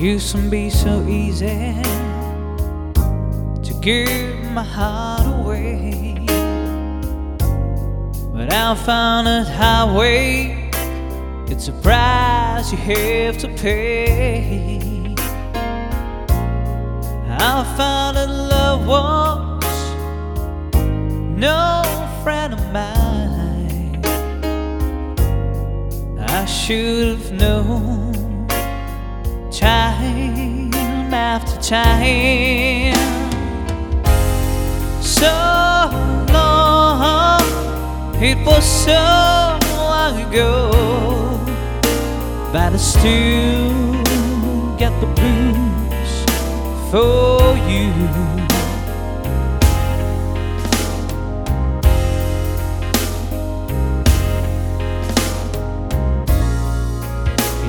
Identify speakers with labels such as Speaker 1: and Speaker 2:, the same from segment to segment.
Speaker 1: used to be so easy to give my heart away. But I found that highway, it's a price you have to pay. I found that love was no friend of mine. I should have known time after time. So long, it was so long ago, but I still get the blues for you.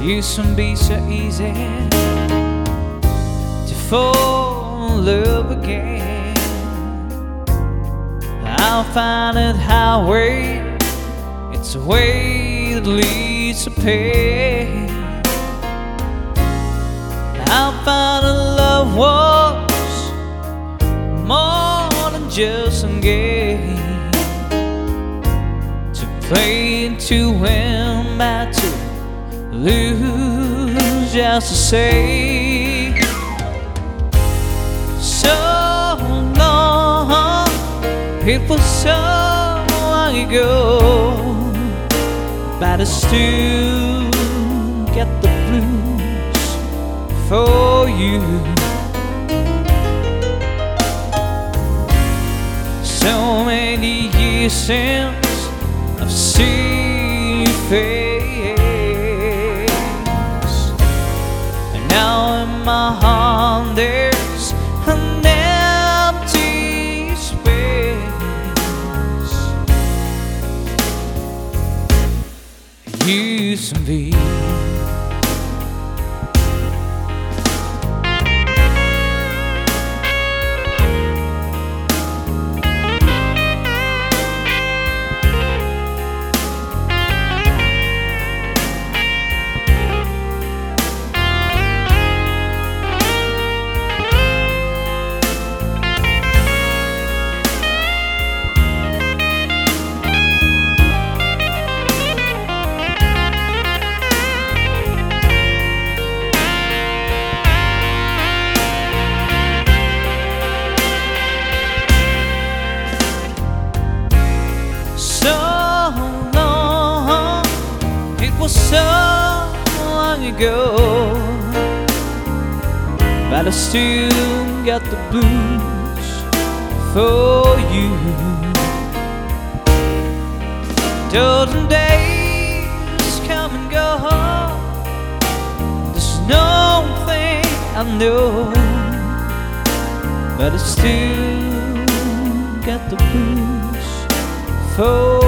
Speaker 1: Used to be so easy to fall in love again. I'll find that highway, it's a way that leads to pain. I'll find that love was more than just a game to play to win, but to lose just to say so long. Was so long ago, but I still get the blues for you. So many years since I've seen your face, my heart there's an empty space. It used. Was so long ago, but I still got the blues for you. Dozen days come and go. There's no thing I know, but I still got the blues for